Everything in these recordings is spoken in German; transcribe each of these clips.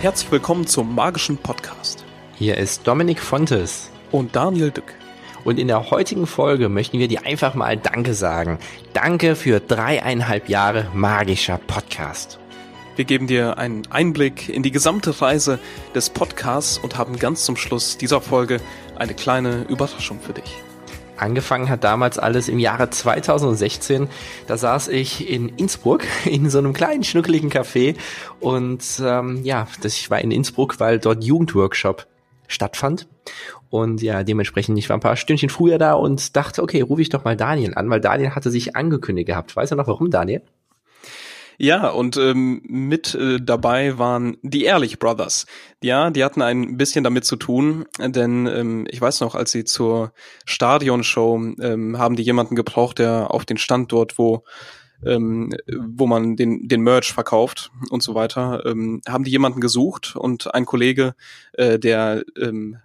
Herzlich willkommen zum magischen Podcast. Hier ist Dominik Fontes und Daniel Dück. Und in der heutigen Folge möchten wir dir einfach mal Danke sagen. Danke für dreieinhalb Jahre magischer Podcast. Wir geben dir einen Einblick in die gesamte Reise des Podcasts und haben ganz zum Schluss dieser Folge eine kleine Überraschung für dich. Angefangen hat damals alles im Jahre 2016. Da saß ich in Innsbruck in so einem kleinen schnuckeligen Café und ähm, ja, das, ich war in Innsbruck, weil dort Jugendworkshop stattfand. Und ja, dementsprechend, ich war ein paar Stündchen früher da und dachte, okay, rufe ich doch mal Daniel an, weil Daniel hatte sich angekündigt gehabt. Weißt du noch warum, Daniel? Ja, und ähm, mit äh, dabei waren die Ehrlich Brothers. Ja, die hatten ein bisschen damit zu tun, denn ähm, ich weiß noch, als sie zur Stadionshow ähm, haben die jemanden gebraucht, der auf den Stand dort, wo ähm, wo man den, den Merch verkauft und so weiter, ähm, haben die jemanden gesucht und ein Kollege, äh, der ähm,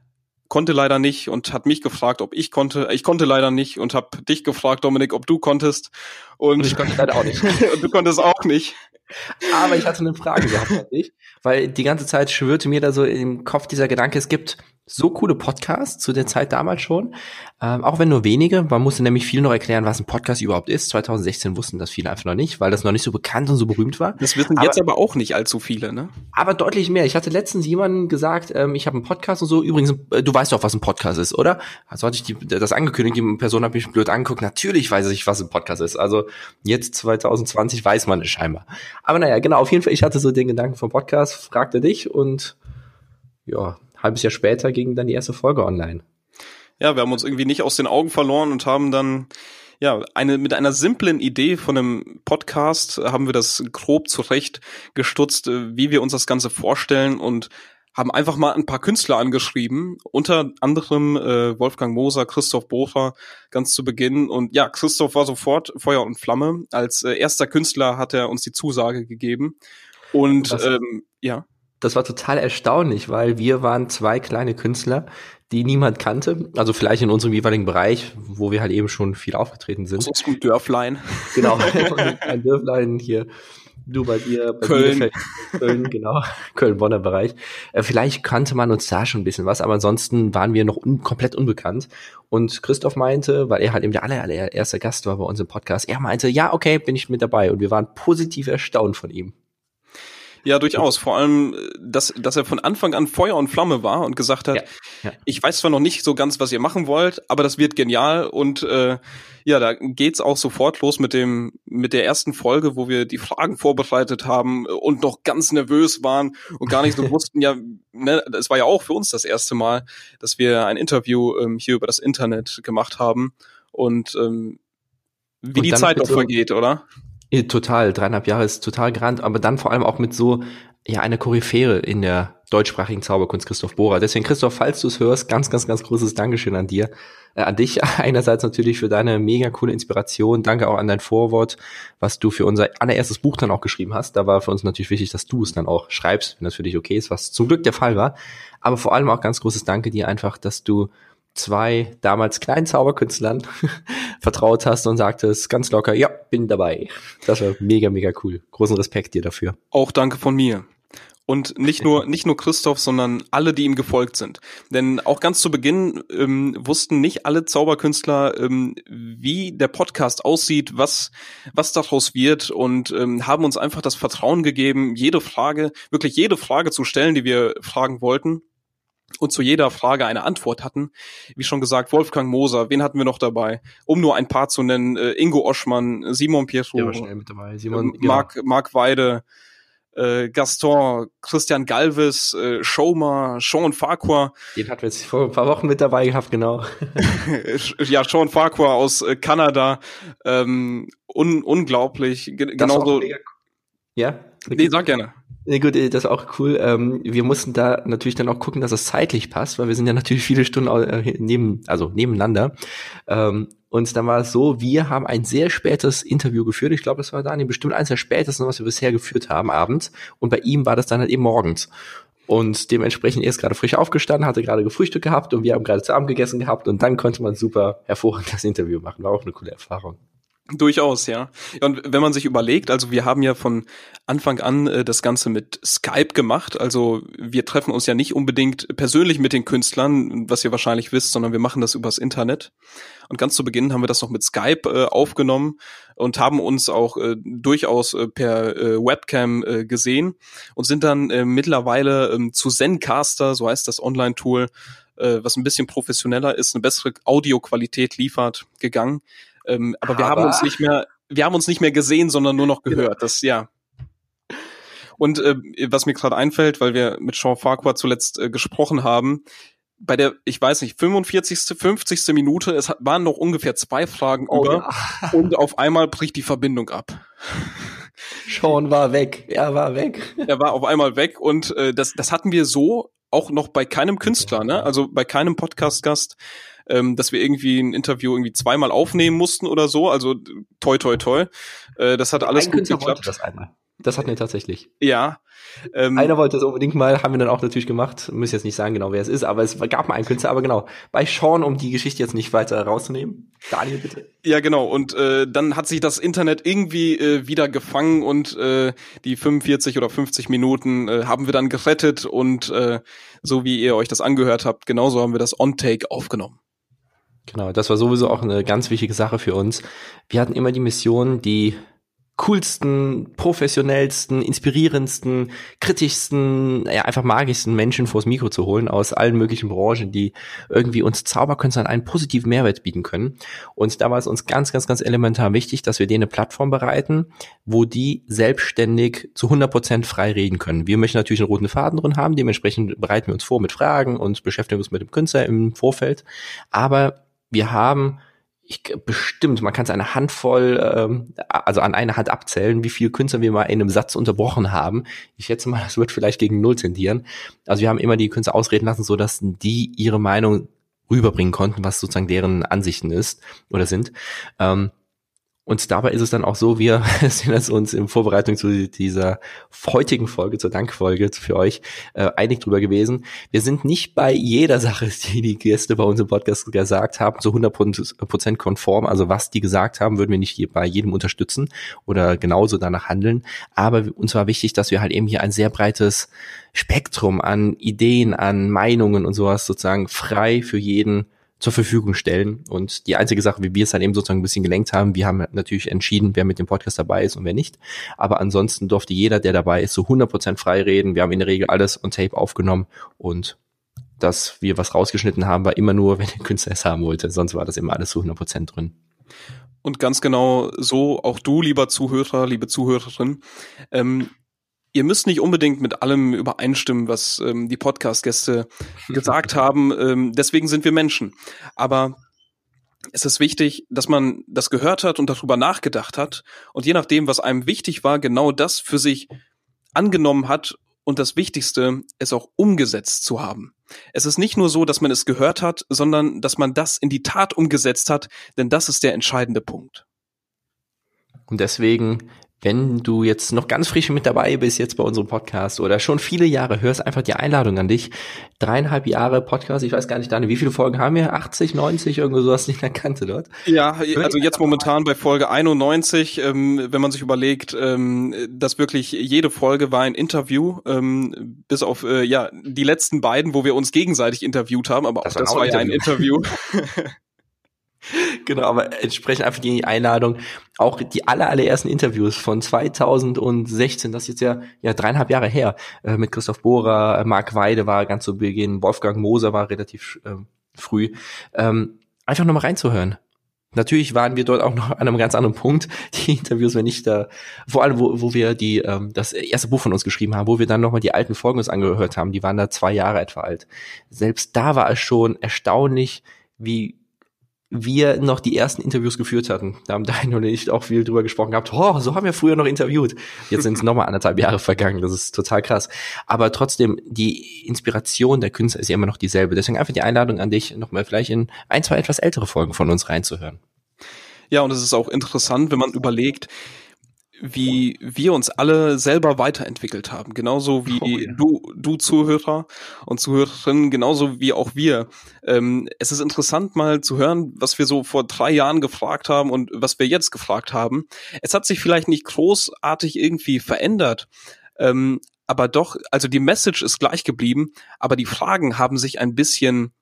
konnte leider nicht und hat mich gefragt, ob ich konnte. Ich konnte leider nicht und habe dich gefragt, Dominik, ob du konntest. Und, und ich konnte leider auch nicht. und du konntest auch nicht. Aber ich hatte eine Frage gehabt weil die ganze Zeit schwirrte mir da so im Kopf dieser Gedanke, es gibt so coole Podcasts zu der Zeit damals schon, ähm, auch wenn nur wenige. Man musste nämlich viel noch erklären, was ein Podcast überhaupt ist. 2016 wussten das viele einfach noch nicht, weil das noch nicht so bekannt und so berühmt war. Das wissen aber, jetzt aber auch nicht allzu viele, ne? Aber deutlich mehr. Ich hatte letztens jemanden gesagt, ähm, ich habe einen Podcast und so. Übrigens, äh, du weißt doch, was ein Podcast ist, oder? Also hatte ich die, das angekündigt, die Person hat mich blöd angeguckt. Natürlich weiß ich, was ein Podcast ist. Also jetzt 2020 weiß man es scheinbar. Aber naja, genau, auf jeden Fall, ich hatte so den Gedanken vom Podcast, fragte dich und ja, halbes Jahr später ging dann die erste Folge online. Ja, wir haben uns irgendwie nicht aus den Augen verloren und haben dann ja, eine, mit einer simplen Idee von einem Podcast haben wir das grob zurecht gestutzt, äh, wie wir uns das Ganze vorstellen und haben einfach mal ein paar Künstler angeschrieben, unter anderem äh, Wolfgang Moser, Christoph Bofer ganz zu Beginn. Und ja, Christoph war sofort Feuer und Flamme. Als äh, erster Künstler hat er uns die Zusage gegeben. Und ähm, ja. Das war total erstaunlich, weil wir waren zwei kleine Künstler, die niemand kannte. Also vielleicht in unserem jeweiligen Bereich, wo wir halt eben schon viel aufgetreten sind. So ein Dörflein. Genau, ein Dörflein hier Du bei dir, bei Köln. Bielefeld, Köln, genau, Köln-Bonner Bereich. Äh, vielleicht kannte man uns da schon ein bisschen was, aber ansonsten waren wir noch un komplett unbekannt. Und Christoph meinte, weil er halt eben der aller, allererste Gast war bei uns im Podcast, er meinte, ja, okay, bin ich mit dabei. Und wir waren positiv erstaunt von ihm. Ja, durchaus. Vor allem, dass, dass er von Anfang an Feuer und Flamme war und gesagt hat, ja, ja. ich weiß zwar noch nicht so ganz, was ihr machen wollt, aber das wird genial. Und äh, ja, da geht's auch sofort los mit dem, mit der ersten Folge, wo wir die Fragen vorbereitet haben und noch ganz nervös waren und gar nicht so wussten, ja, ne, es war ja auch für uns das erste Mal, dass wir ein Interview ähm, hier über das Internet gemacht haben. Und ähm, wie und die Zeit doch vergeht, oder? Total, dreieinhalb Jahre ist total grand, aber dann vor allem auch mit so ja einer Koryphäre in der deutschsprachigen Zauberkunst Christoph Bohrer. Deswegen Christoph, falls du es hörst, ganz, ganz, ganz großes Dankeschön an dir, äh, an dich einerseits natürlich für deine mega coole Inspiration. Danke auch an dein Vorwort, was du für unser allererstes Buch dann auch geschrieben hast. Da war für uns natürlich wichtig, dass du es dann auch schreibst, wenn das für dich okay ist, was zum Glück der Fall war. Aber vor allem auch ganz großes Danke dir einfach, dass du zwei damals kleinen Zauberkünstlern vertraut hast und sagtest ganz locker, ja, bin dabei. Das war mega, mega cool. Großen Respekt dir dafür. Auch danke von mir. Und nicht nur, nicht nur Christoph, sondern alle, die ihm gefolgt sind. Denn auch ganz zu Beginn ähm, wussten nicht alle Zauberkünstler, ähm, wie der Podcast aussieht, was, was daraus wird und ähm, haben uns einfach das Vertrauen gegeben, jede Frage, wirklich jede Frage zu stellen, die wir fragen wollten und zu jeder Frage eine Antwort hatten. Wie schon gesagt, Wolfgang Moser, wen hatten wir noch dabei? Um nur ein paar zu nennen, äh, Ingo Oschmann, Simon Pietro, äh, Simon, äh, Marc, genau. Marc Weide, äh, Gaston, Christian Galvis, äh, Schoma, Sean Farquhar. Den hatten wir jetzt vor ein paar Wochen mit dabei gehabt, genau. ja, Sean Farquhar aus äh, Kanada. Ähm, un unglaublich. Ge genauso. Ja? Nee, sag gerne. Nee, gut, äh, das ist auch cool. Ähm, wir mussten da natürlich dann auch gucken, dass es zeitlich passt, weil wir sind ja natürlich viele Stunden äh, neben, also nebeneinander. Ähm, und dann war es so, wir haben ein sehr spätes Interview geführt. Ich glaube, das war Daniel bestimmt eines der spätesten, was wir bisher geführt haben, abends. Und bei ihm war das dann halt eben morgens. Und dementsprechend, er ist gerade frisch aufgestanden, hatte gerade gefrühstückt gehabt und wir haben gerade zu Abend gegessen gehabt und dann konnte man super hervorragend das Interview machen. War auch eine coole Erfahrung. Durchaus, ja. Und wenn man sich überlegt, also wir haben ja von Anfang an äh, das Ganze mit Skype gemacht. Also wir treffen uns ja nicht unbedingt persönlich mit den Künstlern, was ihr wahrscheinlich wisst, sondern wir machen das übers Internet. Und ganz zu Beginn haben wir das noch mit Skype äh, aufgenommen und haben uns auch äh, durchaus äh, per äh, Webcam äh, gesehen und sind dann äh, mittlerweile äh, zu Zencaster, so heißt das Online-Tool, äh, was ein bisschen professioneller ist, eine bessere Audioqualität liefert, gegangen ähm, aber, aber wir haben uns nicht mehr, wir haben uns nicht mehr gesehen, sondern nur noch genau. gehört. Das ja. Und äh, was mir gerade einfällt, weil wir mit Sean Farquhar zuletzt äh, gesprochen haben, bei der, ich weiß nicht, 45., 50. Minute, es waren noch ungefähr zwei Fragen oh, über ja. und auf einmal bricht die Verbindung ab. Sean war weg, er war weg. Er war auf einmal weg und äh, das, das hatten wir so auch noch bei keinem Künstler, ne? Also bei keinem Podcast-Gast ähm, dass wir irgendwie ein Interview irgendwie zweimal aufnehmen mussten oder so. Also toi toi toi. Äh, das hat alles ein gut geklappt. das einmal. Das hatten wir tatsächlich. Ja. Ähm, Einer wollte das unbedingt mal, haben wir dann auch natürlich gemacht. Müssen jetzt nicht sagen genau, wer es ist, aber es gab mal einen Künstler, aber genau. Bei Sean, um die Geschichte jetzt nicht weiter rauszunehmen. Daniel, bitte. Ja, genau. Und äh, dann hat sich das Internet irgendwie äh, wieder gefangen und äh, die 45 oder 50 Minuten äh, haben wir dann gerettet und äh, so wie ihr euch das angehört habt, genauso haben wir das On-Take aufgenommen. Genau, das war sowieso auch eine ganz wichtige Sache für uns. Wir hatten immer die Mission, die coolsten, professionellsten, inspirierendsten, kritischsten, ja, einfach magischsten Menschen vors Mikro zu holen aus allen möglichen Branchen, die irgendwie uns Zauberkünstlern einen positiven Mehrwert bieten können. Und da war es uns ganz, ganz, ganz elementar wichtig, dass wir denen eine Plattform bereiten, wo die selbstständig zu 100 Prozent frei reden können. Wir möchten natürlich einen roten Faden drin haben, dementsprechend bereiten wir uns vor mit Fragen und beschäftigen uns mit dem Künstler im Vorfeld. Aber wir haben ich, bestimmt, man kann es eine Handvoll, ähm, also an einer Hand abzählen, wie viele Künstler wir mal in einem Satz unterbrochen haben. Ich schätze mal, das wird vielleicht gegen Null tendieren. Also wir haben immer die Künstler ausreden lassen, so dass die ihre Meinung rüberbringen konnten, was sozusagen deren Ansichten ist oder sind. Ähm, und dabei ist es dann auch so, wir sind es uns in Vorbereitung zu dieser heutigen Folge, zur Dankfolge für euch, äh, einig drüber gewesen. Wir sind nicht bei jeder Sache, die die Gäste bei uns im Podcast gesagt haben, zu 100% konform. Also was die gesagt haben, würden wir nicht bei jedem unterstützen oder genauso danach handeln. Aber uns war wichtig, dass wir halt eben hier ein sehr breites Spektrum an Ideen, an Meinungen und sowas sozusagen frei für jeden zur Verfügung stellen. Und die einzige Sache, wie wir es dann eben sozusagen ein bisschen gelenkt haben, wir haben natürlich entschieden, wer mit dem Podcast dabei ist und wer nicht. Aber ansonsten durfte jeder, der dabei ist, so 100% frei reden. Wir haben in der Regel alles on Tape aufgenommen und dass wir was rausgeschnitten haben, war immer nur, wenn der Künstler es haben wollte. Sonst war das immer alles zu 100% drin. Und ganz genau so, auch du, lieber Zuhörer, liebe Zuhörerin, ähm, ihr müsst nicht unbedingt mit allem übereinstimmen, was ähm, die Podcast-Gäste gesagt haben. Ähm, deswegen sind wir Menschen. Aber es ist wichtig, dass man das gehört hat und darüber nachgedacht hat und je nachdem, was einem wichtig war, genau das für sich angenommen hat und das Wichtigste, es auch umgesetzt zu haben. Es ist nicht nur so, dass man es gehört hat, sondern dass man das in die Tat umgesetzt hat, denn das ist der entscheidende Punkt. Und deswegen wenn du jetzt noch ganz frisch mit dabei bist jetzt bei unserem Podcast oder schon viele Jahre hörst, einfach die Einladung an dich. Dreieinhalb Jahre Podcast, ich weiß gar nicht, Daniel, wie viele Folgen haben wir? 80, 90, irgendwo sowas nicht erkannte dort? Ja, also jetzt momentan bei Folge 91, ähm, wenn man sich überlegt, ähm, dass wirklich jede Folge war ein Interview, ähm, bis auf äh, ja die letzten beiden, wo wir uns gegenseitig interviewt haben, aber das auch das war ja ein Interview. genau, aber entsprechend einfach die Einladung. Auch die aller, allerersten Interviews von 2016, das ist jetzt ja, ja dreieinhalb Jahre her, äh, mit Christoph Bohrer, äh, Marc Weide war ganz zu Beginn, Wolfgang Moser war relativ äh, früh. Ähm, einfach nochmal reinzuhören. Natürlich waren wir dort auch noch an einem ganz anderen Punkt. Die Interviews, wenn nicht da, vor allem, wo, wo wir die, ähm, das erste Buch von uns geschrieben haben, wo wir dann nochmal die alten Folgen uns angehört haben, die waren da zwei Jahre etwa alt. Selbst da war es schon erstaunlich, wie, wir noch die ersten Interviews geführt hatten. Da haben Daniel und ich auch viel drüber gesprochen gehabt. Oh, so haben wir früher noch interviewt. Jetzt sind es nochmal anderthalb Jahre vergangen. Das ist total krass. Aber trotzdem, die Inspiration der Künstler ist ja immer noch dieselbe. Deswegen einfach die Einladung an dich, nochmal vielleicht in ein, zwei etwas ältere Folgen von uns reinzuhören. Ja, und es ist auch interessant, wenn man überlegt, wie wir uns alle selber weiterentwickelt haben. Genauso wie oh, ja. du, du Zuhörer und Zuhörerinnen, genauso wie auch wir. Ähm, es ist interessant mal zu hören, was wir so vor drei Jahren gefragt haben und was wir jetzt gefragt haben. Es hat sich vielleicht nicht großartig irgendwie verändert. Ähm, aber doch, also die Message ist gleich geblieben, aber die Fragen haben sich ein bisschen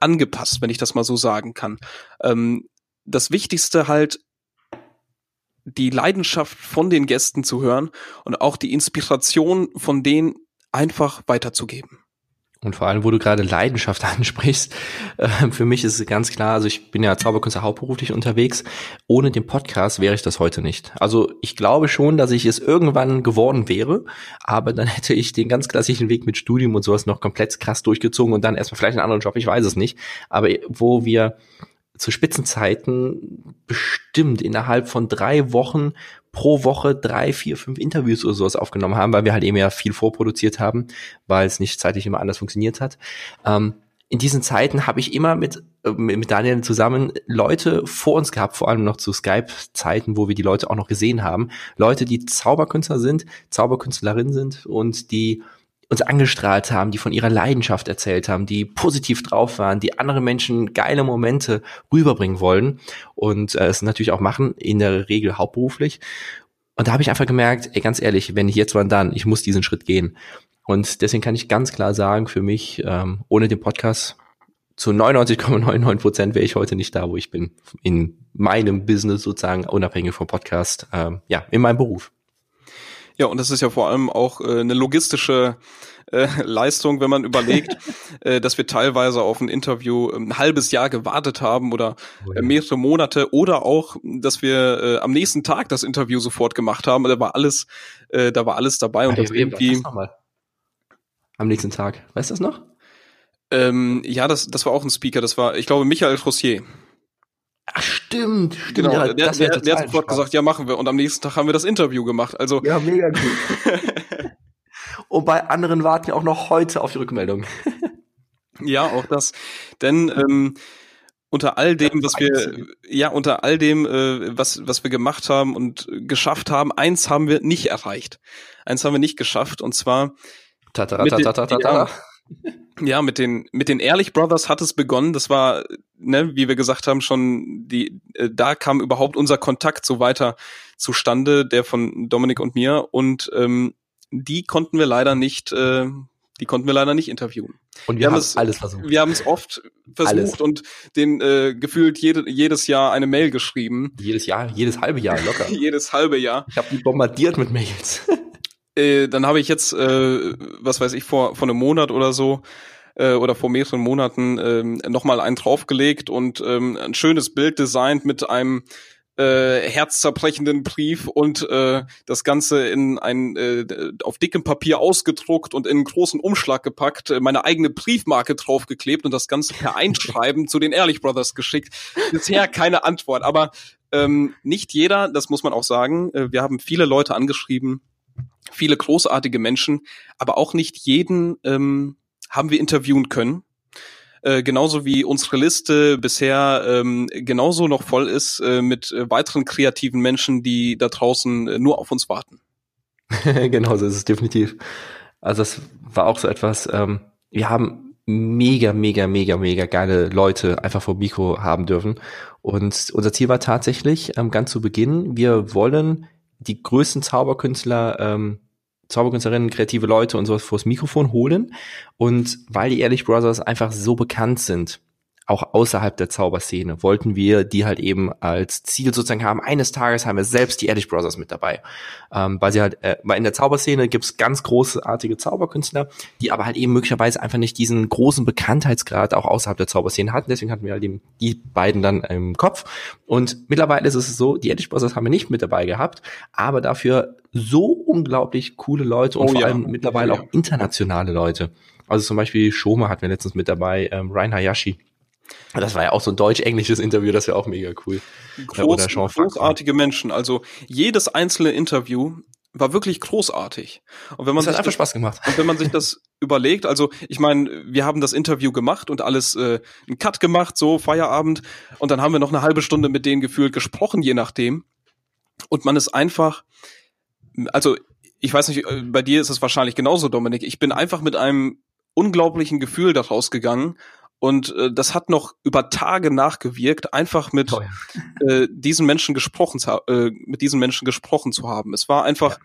angepasst, wenn ich das mal so sagen kann. Ähm, das Wichtigste halt die Leidenschaft von den Gästen zu hören und auch die Inspiration von denen einfach weiterzugeben. Und vor allem, wo du gerade Leidenschaft ansprichst, äh, für mich ist es ganz klar, also ich bin ja Zauberkünstler hauptberuflich unterwegs. Ohne den Podcast wäre ich das heute nicht. Also ich glaube schon, dass ich es irgendwann geworden wäre, aber dann hätte ich den ganz klassischen Weg mit Studium und sowas noch komplett krass durchgezogen und dann erstmal vielleicht einen anderen Job, ich weiß es nicht. Aber wo wir zu Spitzenzeiten bestimmt innerhalb von drei Wochen pro Woche drei, vier, fünf Interviews oder sowas aufgenommen haben, weil wir halt eben ja viel vorproduziert haben, weil es nicht zeitlich immer anders funktioniert hat. Ähm, in diesen Zeiten habe ich immer mit, äh, mit Daniel zusammen Leute vor uns gehabt, vor allem noch zu Skype-Zeiten, wo wir die Leute auch noch gesehen haben. Leute, die Zauberkünstler sind, Zauberkünstlerinnen sind und die uns angestrahlt haben, die von ihrer Leidenschaft erzählt haben, die positiv drauf waren, die andere Menschen geile Momente rüberbringen wollen und äh, es natürlich auch machen, in der Regel hauptberuflich. Und da habe ich einfach gemerkt, ey, ganz ehrlich, wenn ich jetzt wann dann, ich muss diesen Schritt gehen. Und deswegen kann ich ganz klar sagen, für mich, ähm, ohne den Podcast zu 99,99 Prozent wäre ich heute nicht da, wo ich bin. In meinem Business sozusagen, unabhängig vom Podcast, ähm, ja, in meinem Beruf. Ja, und das ist ja vor allem auch äh, eine logistische äh, Leistung, wenn man überlegt, äh, dass wir teilweise auf ein Interview ähm, ein halbes Jahr gewartet haben oder oh äh, mehrere Monate oder auch, dass wir äh, am nächsten Tag das Interview sofort gemacht haben. Da war alles, äh, da war alles dabei und das irgendwie. Am nächsten Tag, weißt du das noch? Ähm, ja, das, das war auch ein Speaker. Das war, ich glaube, Michael Rossier. Ach, stimmt, stimmt. Genau, ja, der, der, der hat sofort gesagt, ja, machen wir. Und am nächsten Tag haben wir das Interview gemacht. Also. Ja, mega gut. Und bei anderen warten wir auch noch heute auf die Rückmeldung. ja, auch das. Denn ähm, unter all dem, was wir, ja, unter all dem, äh, was, was wir gemacht haben und geschafft haben, eins haben wir nicht erreicht. Eins haben wir nicht geschafft, und zwar. Tatara, tatara, tatara. Ja, mit den mit den Ehrlich Brothers hat es begonnen. Das war, ne, wie wir gesagt haben, schon die. Äh, da kam überhaupt unser Kontakt so weiter zustande, der von Dominik und mir. Und ähm, die konnten wir leider nicht. Äh, die konnten wir leider nicht interviewen. Und wir, wir haben es alles versucht. Wir haben es oft versucht alles. und den äh, gefühlt jede, jedes Jahr eine Mail geschrieben. Jedes Jahr, jedes halbe Jahr locker. jedes halbe Jahr. Ich habe die bombardiert mit Mails. Äh, dann habe ich jetzt, äh, was weiß ich, vor, vor einem Monat oder so äh, oder vor mehreren Monaten äh, nochmal einen draufgelegt und ähm, ein schönes Bild designt mit einem äh, herzzerbrechenden Brief und äh, das Ganze in ein äh, auf dickem Papier ausgedruckt und in einen großen Umschlag gepackt, äh, meine eigene Briefmarke draufgeklebt und das Ganze per Einschreiben zu den Ehrlich Brothers geschickt. Bisher keine Antwort, aber ähm, nicht jeder, das muss man auch sagen. Äh, wir haben viele Leute angeschrieben, viele großartige Menschen, aber auch nicht jeden ähm, haben wir interviewen können. Äh, genauso wie unsere Liste bisher ähm, genauso noch voll ist äh, mit äh, weiteren kreativen Menschen, die da draußen äh, nur auf uns warten. genau, so ist es definitiv. Also das war auch so etwas, ähm, wir haben mega, mega, mega, mega geile Leute einfach vor Mikro haben dürfen. Und unser Ziel war tatsächlich, ähm, ganz zu Beginn, wir wollen die größten Zauberkünstler, ähm, Zauberkünstlerinnen, kreative Leute und sowas vors Mikrofon holen. Und weil die Ehrlich Brothers einfach so bekannt sind, auch außerhalb der Zauberszene, wollten wir die halt eben als Ziel sozusagen haben. Eines Tages haben wir selbst die Ehrlich Brothers mit dabei. Ähm, weil sie halt, äh, weil in der Zauberszene gibt's ganz großartige Zauberkünstler, die aber halt eben möglicherweise einfach nicht diesen großen Bekanntheitsgrad auch außerhalb der Zauberszene hatten. Deswegen hatten wir halt eben die beiden dann im Kopf. Und mittlerweile ist es so, die Ehrlich Brothers haben wir nicht mit dabei gehabt, aber dafür so unglaublich coole Leute und oh, vor ja. allem mittlerweile oh, ja. auch internationale Leute. Also zum Beispiel Shoma hatten wir letztens mit dabei, ähm, Ryan Hayashi das war ja auch so ein deutsch-englisches Interview, das wäre auch mega cool. Groß, großartige Menschen. Also jedes einzelne Interview war wirklich großartig. Und wenn man das hat einfach das, Spaß gemacht. Und wenn man sich das überlegt, also ich meine, wir haben das Interview gemacht und alles äh, einen Cut gemacht, so Feierabend, und dann haben wir noch eine halbe Stunde mit denen gefühlt gesprochen, je nachdem. Und man ist einfach, also ich weiß nicht, äh, bei dir ist es wahrscheinlich genauso, Dominik. Ich bin einfach mit einem unglaublichen Gefühl daraus gegangen und äh, das hat noch über Tage nachgewirkt, einfach mit äh, diesen Menschen gesprochen zu, äh, mit diesen Menschen gesprochen zu haben. Es war einfach ja.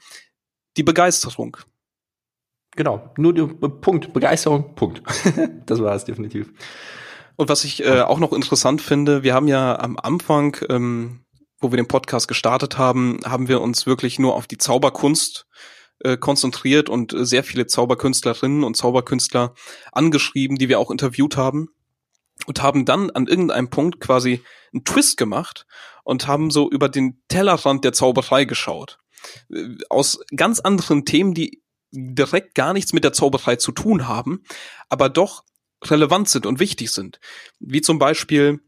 die Begeisterung. Genau, nur der Punkt, Begeisterung, Punkt. das war es definitiv. Und was ich äh, auch noch interessant finde, wir haben ja am Anfang, ähm, wo wir den Podcast gestartet haben, haben wir uns wirklich nur auf die Zauberkunst äh, konzentriert und äh, sehr viele Zauberkünstlerinnen und Zauberkünstler angeschrieben, die wir auch interviewt haben und haben dann an irgendeinem Punkt quasi einen Twist gemacht und haben so über den Tellerrand der Zauberei geschaut. Äh, aus ganz anderen Themen, die direkt gar nichts mit der Zauberei zu tun haben, aber doch relevant sind und wichtig sind. Wie zum Beispiel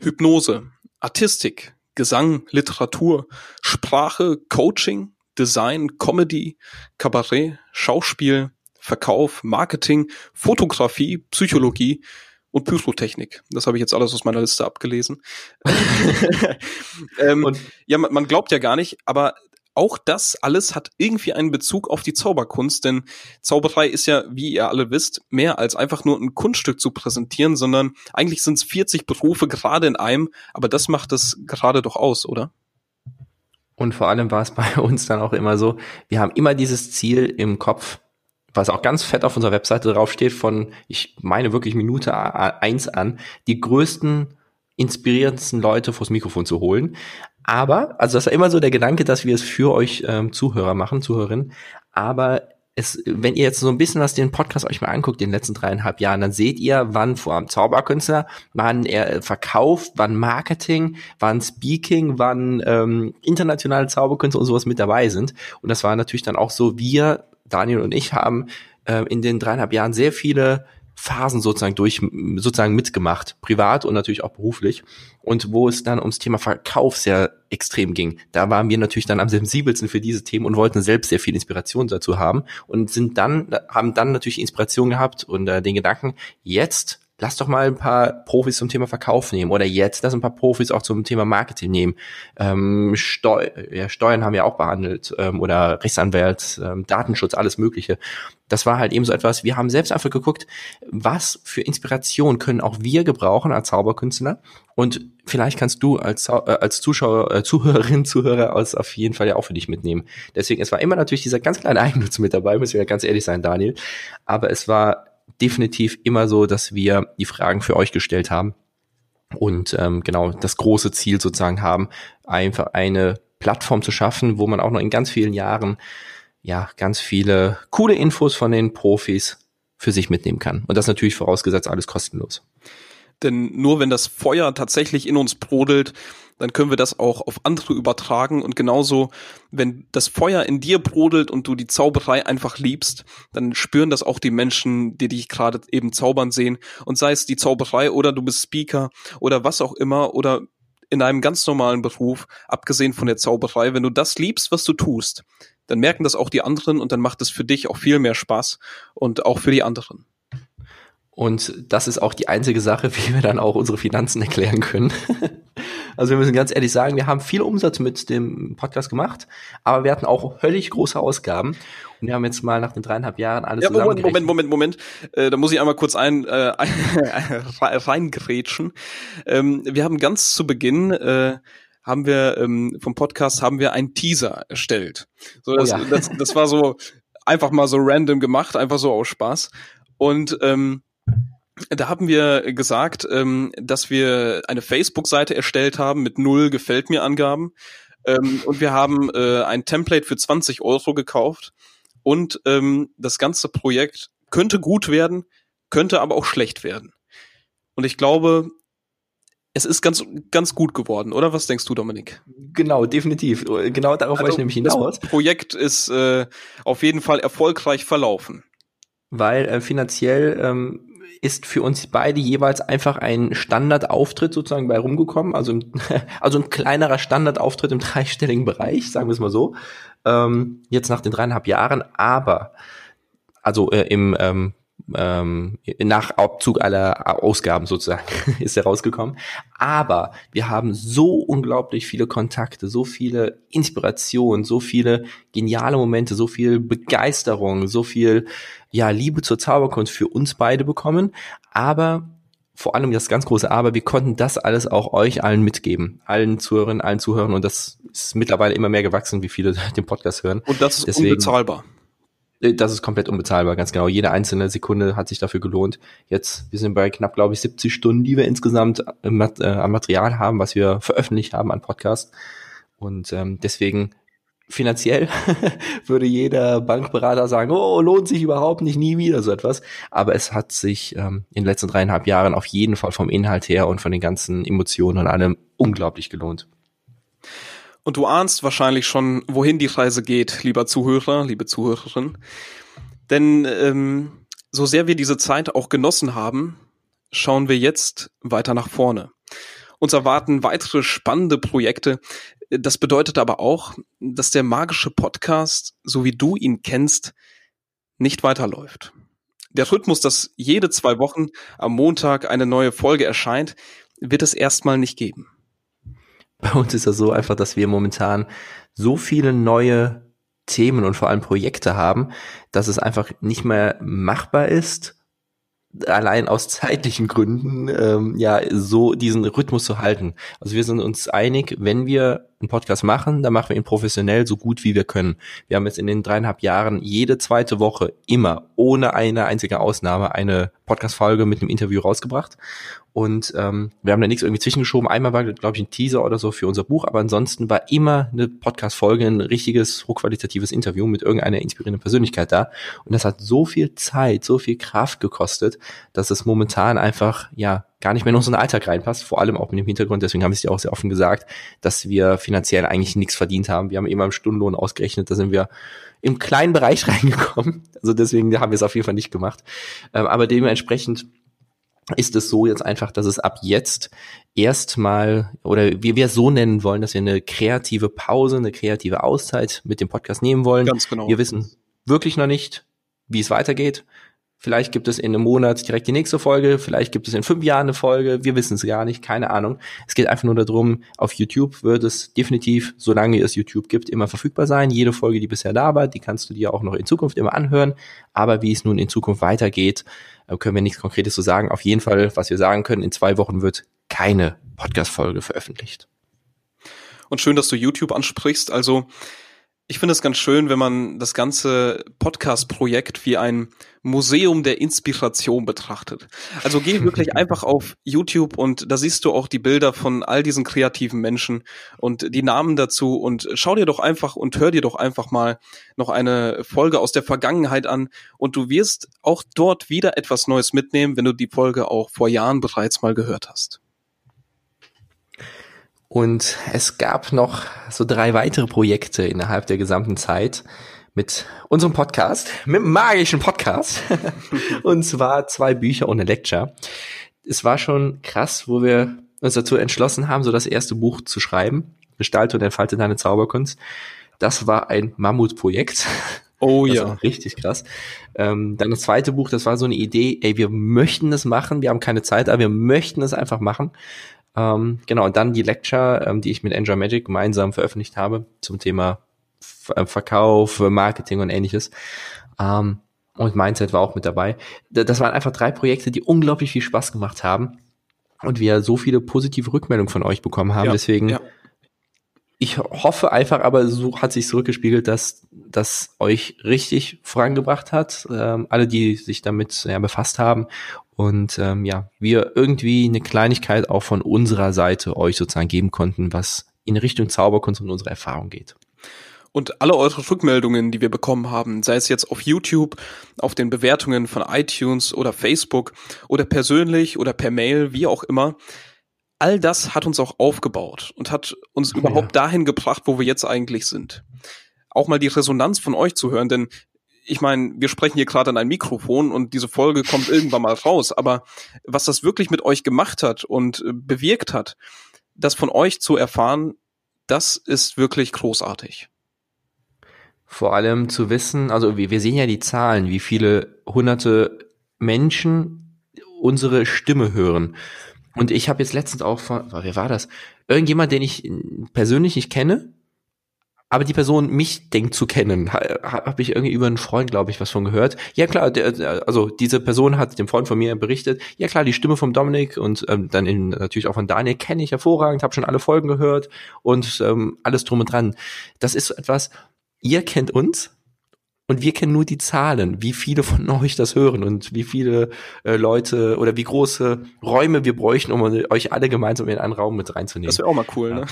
Hypnose, Artistik, Gesang, Literatur, Sprache, Coaching, Design, Comedy, Kabarett, Schauspiel, Verkauf, Marketing, Fotografie, Psychologie und Pyrotechnik. Das habe ich jetzt alles aus meiner Liste abgelesen. ähm, und ja, man, man, glaubt ja gar nicht, aber auch das alles hat irgendwie einen Bezug auf die Zauberkunst, denn Zauberei ist ja, wie ihr alle wisst, mehr als einfach nur ein Kunststück zu präsentieren, sondern eigentlich sind es 40 Berufe gerade in einem, aber das macht es gerade doch aus, oder? Und vor allem war es bei uns dann auch immer so, wir haben immer dieses Ziel im Kopf, was auch ganz fett auf unserer Webseite draufsteht, von, ich meine wirklich Minute eins an, die größten, inspirierendsten Leute vors Mikrofon zu holen. Aber, also das war immer so der Gedanke, dass wir es für euch ähm, Zuhörer machen, Zuhörerinnen. Aber es, wenn ihr jetzt so ein bisschen was den Podcast euch mal anguckt, in den letzten dreieinhalb Jahren, dann seht ihr, wann vor allem Zauberkünstler, wann er verkauft, wann Marketing, wann Speaking, wann ähm, internationale Zauberkünstler und sowas mit dabei sind. Und das war natürlich dann auch so, wir, Daniel und ich, haben äh, in den dreieinhalb Jahren sehr viele Phasen sozusagen durch, sozusagen mitgemacht, privat und natürlich auch beruflich. Und wo es dann ums Thema Verkauf sehr extrem ging, da waren wir natürlich dann am sensibelsten für diese Themen und wollten selbst sehr viel Inspiration dazu haben und sind dann, haben dann natürlich Inspiration gehabt und äh, den Gedanken, jetzt lass doch mal ein paar Profis zum Thema Verkauf nehmen oder jetzt lass ein paar Profis auch zum Thema Marketing nehmen. Ähm, Steu ja, Steuern haben wir auch behandelt ähm, oder Rechtsanwalt, ähm, Datenschutz, alles Mögliche. Das war halt eben so etwas, wir haben selbst einfach geguckt, was für Inspiration können auch wir gebrauchen als Zauberkünstler und vielleicht kannst du als, äh, als Zuschauer, äh, Zuhörerin, Zuhörer aus auf jeden Fall ja auch für dich mitnehmen. Deswegen, es war immer natürlich dieser ganz kleine Eigennutz mit dabei, müssen wir ganz ehrlich sein, Daniel. Aber es war definitiv immer so, dass wir die Fragen für euch gestellt haben und ähm, genau das große Ziel sozusagen haben, einfach eine Plattform zu schaffen, wo man auch noch in ganz vielen Jahren ja ganz viele coole Infos von den Profis für sich mitnehmen kann. Und das natürlich vorausgesetzt alles kostenlos. Denn nur wenn das Feuer tatsächlich in uns brodelt, dann können wir das auch auf andere übertragen. Und genauso, wenn das Feuer in dir brodelt und du die Zauberei einfach liebst, dann spüren das auch die Menschen, die dich gerade eben zaubern sehen. Und sei es die Zauberei oder du bist Speaker oder was auch immer oder in einem ganz normalen Beruf, abgesehen von der Zauberei, wenn du das liebst, was du tust, dann merken das auch die anderen und dann macht es für dich auch viel mehr Spaß und auch für die anderen. Und das ist auch die einzige Sache, wie wir dann auch unsere Finanzen erklären können. also wir müssen ganz ehrlich sagen, wir haben viel Umsatz mit dem Podcast gemacht, aber wir hatten auch höllisch große Ausgaben. Und wir haben jetzt mal nach den dreieinhalb Jahren alles ja, Moment, Moment, Moment, Moment. Äh, da muss ich einmal kurz ein, äh, reingrätschen. Ähm, wir haben ganz zu Beginn äh, haben wir ähm, vom Podcast haben wir einen Teaser erstellt. So, das, oh ja. das, das war so einfach mal so random gemacht, einfach so aus Spaß. Und ähm, da haben wir gesagt, ähm, dass wir eine Facebook-Seite erstellt haben mit null gefällt mir Angaben. Ähm, und wir haben äh, ein Template für 20 Euro gekauft. Und ähm, das ganze Projekt könnte gut werden, könnte aber auch schlecht werden. Und ich glaube, es ist ganz, ganz gut geworden, oder? Was denkst du, Dominik? Genau, definitiv. Genau darauf also, wollte ich nämlich hinaus. Das Projekt ist äh, auf jeden Fall erfolgreich verlaufen. Weil äh, finanziell ähm, ist für uns beide jeweils einfach ein Standardauftritt sozusagen bei rumgekommen, also, also ein kleinerer Standardauftritt im dreistelligen Bereich, sagen wir es mal so, ähm, jetzt nach den dreieinhalb Jahren, aber also äh, im ähm, ähm, nach Abzug aller Ausgaben sozusagen ist er rausgekommen. Aber wir haben so unglaublich viele Kontakte, so viele Inspirationen, so viele geniale Momente, so viel Begeisterung, so viel ja Liebe zur Zauberkunst für uns beide bekommen. Aber vor allem das ganz große Aber, wir konnten das alles auch euch allen mitgeben, allen Zuhörern, allen Zuhörern und das ist mittlerweile immer mehr gewachsen, wie viele den Podcast hören. Und das ist Deswegen, unbezahlbar. Äh, das ist komplett unbezahlbar, ganz genau. Jede einzelne Sekunde hat sich dafür gelohnt. Jetzt, wir sind bei knapp, glaube ich, 70 Stunden, die wir insgesamt äh, an Material haben, was wir veröffentlicht haben an Podcast. Und ähm, deswegen finanziell würde jeder Bankberater sagen, oh, lohnt sich überhaupt nicht, nie wieder so etwas. Aber es hat sich ähm, in den letzten dreieinhalb Jahren auf jeden Fall vom Inhalt her und von den ganzen Emotionen und allem unglaublich gelohnt. Und du ahnst wahrscheinlich schon, wohin die Reise geht, lieber Zuhörer, liebe Zuhörerin. Denn ähm, so sehr wir diese Zeit auch genossen haben, schauen wir jetzt weiter nach vorne. Uns erwarten weitere spannende Projekte. Das bedeutet aber auch, dass der magische Podcast, so wie du ihn kennst, nicht weiterläuft. Der Rhythmus, dass jede zwei Wochen am Montag eine neue Folge erscheint, wird es erstmal nicht geben. Bei uns ist das so einfach, dass wir momentan so viele neue Themen und vor allem Projekte haben, dass es einfach nicht mehr machbar ist, allein aus zeitlichen Gründen ähm, ja so diesen Rhythmus zu halten. Also wir sind uns einig, wenn wir einen Podcast machen, dann machen wir ihn professionell so gut wie wir können. Wir haben jetzt in den dreieinhalb Jahren jede zweite Woche immer ohne eine einzige Ausnahme eine Podcast-Folge mit einem Interview rausgebracht und ähm, wir haben da nichts irgendwie zwischengeschoben. Einmal war, glaube ich, ein Teaser oder so für unser Buch, aber ansonsten war immer eine Podcast-Folge, ein richtiges, hochqualitatives Interview mit irgendeiner inspirierenden Persönlichkeit da. Und das hat so viel Zeit, so viel Kraft gekostet, dass es momentan einfach, ja, gar nicht mehr in unseren Alltag reinpasst, vor allem auch mit dem Hintergrund, deswegen habe ich es dir auch sehr offen gesagt, dass wir finanziell eigentlich nichts verdient haben. Wir haben immer im Stundenlohn ausgerechnet, da sind wir im kleinen Bereich reingekommen. Also deswegen haben wir es auf jeden Fall nicht gemacht. Ähm, aber dementsprechend ist es so jetzt einfach, dass es ab jetzt erstmal oder wie wir es so nennen wollen, dass wir eine kreative Pause, eine kreative Auszeit mit dem Podcast nehmen wollen. Ganz genau. Wir wissen wirklich noch nicht, wie es weitergeht. Vielleicht gibt es in einem Monat direkt die nächste Folge, vielleicht gibt es in fünf Jahren eine Folge, wir wissen es gar nicht, keine Ahnung. Es geht einfach nur darum, auf YouTube wird es definitiv, solange es YouTube gibt, immer verfügbar sein. Jede Folge, die bisher da war, die kannst du dir auch noch in Zukunft immer anhören. Aber wie es nun in Zukunft weitergeht, äh, können wir nichts Konkretes zu so sagen. Auf jeden Fall, was wir sagen können, in zwei Wochen wird keine Podcast-Folge veröffentlicht. Und schön, dass du YouTube ansprichst. Also ich finde es ganz schön, wenn man das ganze Podcast-Projekt wie ein Museum der Inspiration betrachtet. Also geh wirklich einfach auf YouTube und da siehst du auch die Bilder von all diesen kreativen Menschen und die Namen dazu und schau dir doch einfach und hör dir doch einfach mal noch eine Folge aus der Vergangenheit an und du wirst auch dort wieder etwas Neues mitnehmen, wenn du die Folge auch vor Jahren bereits mal gehört hast. Und es gab noch so drei weitere Projekte innerhalb der gesamten Zeit mit unserem Podcast, mit dem magischen Podcast. und zwar zwei Bücher und eine Lecture. Es war schon krass, wo wir uns dazu entschlossen haben, so das erste Buch zu schreiben. Gestalte und entfalte deine Zauberkunst. Das war ein Mammutprojekt. Oh das ja. richtig krass. Ähm, dann das zweite Buch, das war so eine Idee, ey, wir möchten es machen, wir haben keine Zeit, aber wir möchten es einfach machen. Ähm, genau, und dann die Lecture, ähm, die ich mit Enjoy Magic gemeinsam veröffentlicht habe zum Thema Ver äh, Verkauf, Marketing und ähnliches. Ähm, und Mindset war auch mit dabei. Das waren einfach drei Projekte, die unglaublich viel Spaß gemacht haben und wir so viele positive Rückmeldungen von euch bekommen haben. Ja, Deswegen, ja. ich hoffe einfach, aber so hat sich zurückgespiegelt, dass das euch richtig vorangebracht hat. Ähm, alle, die sich damit ja, befasst haben und ähm, ja, wir irgendwie eine Kleinigkeit auch von unserer Seite euch sozusagen geben konnten, was in Richtung Zauberkunst und unsere Erfahrung geht. Und alle eure Rückmeldungen, die wir bekommen haben, sei es jetzt auf YouTube, auf den Bewertungen von iTunes oder Facebook oder persönlich oder per Mail, wie auch immer, all das hat uns auch aufgebaut und hat uns oh, überhaupt ja. dahin gebracht, wo wir jetzt eigentlich sind. Auch mal die Resonanz von euch zu hören, denn ich meine, wir sprechen hier gerade an ein Mikrofon und diese Folge kommt irgendwann mal raus, aber was das wirklich mit euch gemacht hat und äh, bewirkt hat, das von euch zu erfahren, das ist wirklich großartig. Vor allem zu wissen, also wir, wir sehen ja die Zahlen, wie viele hunderte Menschen unsere Stimme hören. Und ich habe jetzt letztens auch von, wer war das? Irgendjemand, den ich persönlich nicht kenne, aber die Person mich denkt zu kennen, ha, habe ich irgendwie über einen Freund, glaube ich, was von gehört. Ja klar, der, also diese Person hat dem Freund von mir berichtet. Ja klar, die Stimme von Dominik und ähm, dann in, natürlich auch von Daniel kenne ich hervorragend, habe schon alle Folgen gehört und ähm, alles drum und dran. Das ist so etwas. Ihr kennt uns, und wir kennen nur die Zahlen, wie viele von euch das hören und wie viele äh, Leute oder wie große Räume wir bräuchten, um euch alle gemeinsam in einen Raum mit reinzunehmen. Das wäre auch mal cool, ja. ne?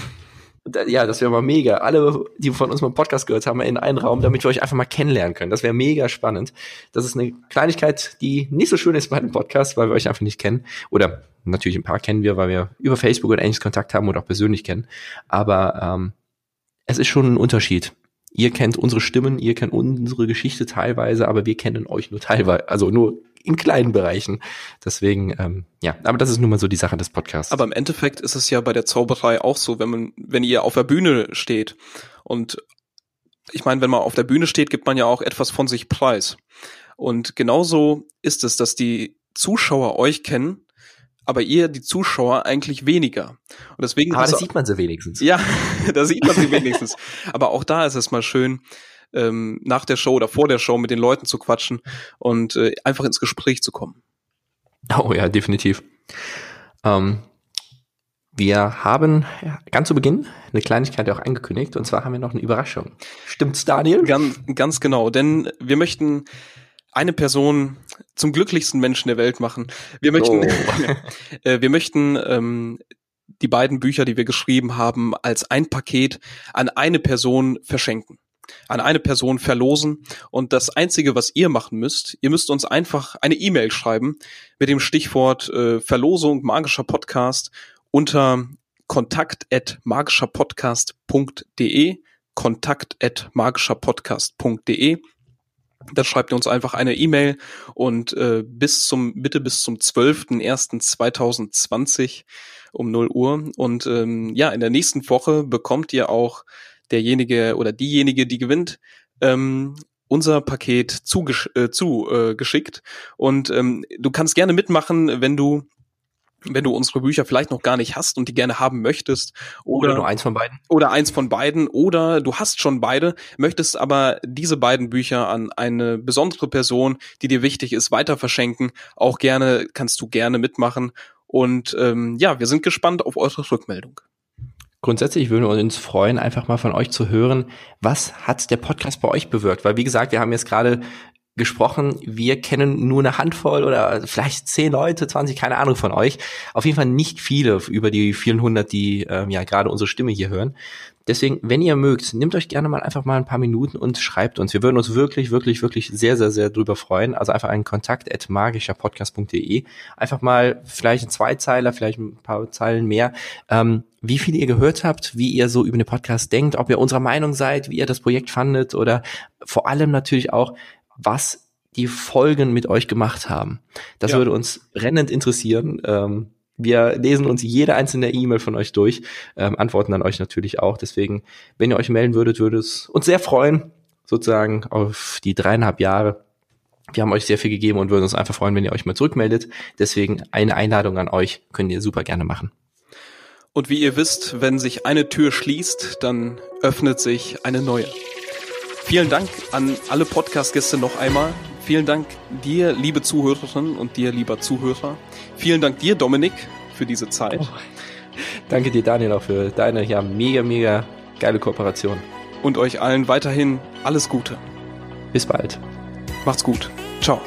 Ja, das wäre mal mega. Alle, die von uns mal Podcast gehört haben, in einen Raum, damit wir euch einfach mal kennenlernen können. Das wäre mega spannend. Das ist eine Kleinigkeit, die nicht so schön ist bei einem Podcast, weil wir euch einfach nicht kennen. Oder natürlich ein paar kennen wir, weil wir über Facebook oder ähnliches Kontakt haben oder auch persönlich kennen. Aber ähm, es ist schon ein Unterschied. Ihr kennt unsere Stimmen, ihr kennt unsere Geschichte teilweise, aber wir kennen euch nur teilweise, also nur in kleinen Bereichen. Deswegen, ähm, ja, aber das ist nun mal so die Sache des Podcasts. Aber im Endeffekt ist es ja bei der Zauberei auch so, wenn man, wenn ihr auf der Bühne steht und ich meine, wenn man auf der Bühne steht, gibt man ja auch etwas von sich preis. Und genauso ist es, dass die Zuschauer euch kennen, aber ihr, die Zuschauer, eigentlich weniger. Und deswegen aber da sieht man sie wenigstens. Ja, da sieht man sie wenigstens. Aber auch da ist es mal schön, ähm, nach der Show oder vor der Show mit den Leuten zu quatschen und äh, einfach ins Gespräch zu kommen. Oh ja, definitiv. Ähm, wir haben ganz zu Beginn eine Kleinigkeit auch angekündigt und zwar haben wir noch eine Überraschung. Stimmt's, Daniel? Ganz, ganz genau, denn wir möchten eine Person zum glücklichsten Menschen der Welt machen. Wir möchten, oh. äh, wir möchten ähm, die beiden Bücher, die wir geschrieben haben, als ein Paket an eine Person verschenken an eine Person verlosen. Und das Einzige, was ihr machen müsst, ihr müsst uns einfach eine E-Mail schreiben mit dem Stichwort äh, Verlosung magischer Podcast unter kontakt at magischerpodcast.de kontakt at magischerpodcast.de da schreibt ihr uns einfach eine E-Mail und äh, bis zum, bitte bis zum 12.01.2020 um 0 Uhr. Und ähm, ja, in der nächsten Woche bekommt ihr auch derjenige oder diejenige, die gewinnt, ähm, unser Paket zugesch äh, zu äh, geschickt. Und ähm, du kannst gerne mitmachen, wenn du wenn du unsere Bücher vielleicht noch gar nicht hast und die gerne haben möchtest. Oder, oder nur eins von beiden. Oder eins von beiden. Oder du hast schon beide, möchtest aber diese beiden Bücher an eine besondere Person, die dir wichtig ist, weiter verschenken. Auch gerne, kannst du gerne mitmachen. Und ähm, ja, wir sind gespannt auf eure Rückmeldung. Grundsätzlich würden wir uns freuen, einfach mal von euch zu hören, was hat der Podcast bei euch bewirkt? Weil wie gesagt, wir haben jetzt gerade gesprochen, wir kennen nur eine Handvoll oder vielleicht zehn Leute, 20, keine Ahnung von euch. Auf jeden Fall nicht viele über die vielen hundert, die ähm, ja gerade unsere Stimme hier hören. Deswegen, wenn ihr mögt, nehmt euch gerne mal einfach mal ein paar Minuten und schreibt uns. Wir würden uns wirklich, wirklich, wirklich sehr, sehr, sehr drüber freuen. Also einfach einen Kontakt at magischerpodcast.de. Einfach mal vielleicht ein Zweizeiler, vielleicht ein paar Zeilen mehr. Ähm, wie viel ihr gehört habt, wie ihr so über den Podcast denkt, ob ihr unserer Meinung seid, wie ihr das Projekt fandet oder vor allem natürlich auch, was die Folgen mit euch gemacht haben. Das ja. würde uns brennend interessieren. Ähm, wir lesen uns jede einzelne E-Mail von euch durch, ähm, antworten dann euch natürlich auch. Deswegen, wenn ihr euch melden würdet, würde es uns sehr freuen, sozusagen auf die dreieinhalb Jahre. Wir haben euch sehr viel gegeben und würden uns einfach freuen, wenn ihr euch mal zurückmeldet. Deswegen eine Einladung an euch könnt ihr super gerne machen. Und wie ihr wisst, wenn sich eine Tür schließt, dann öffnet sich eine neue. Vielen Dank an alle Podcast-Gäste noch einmal. Vielen Dank dir, liebe Zuhörerinnen und dir, lieber Zuhörer. Vielen Dank dir, Dominik, für diese Zeit. Oh. Danke dir, Daniel, auch für deine ja mega, mega geile Kooperation. Und euch allen weiterhin alles Gute. Bis bald. Macht's gut. Ciao.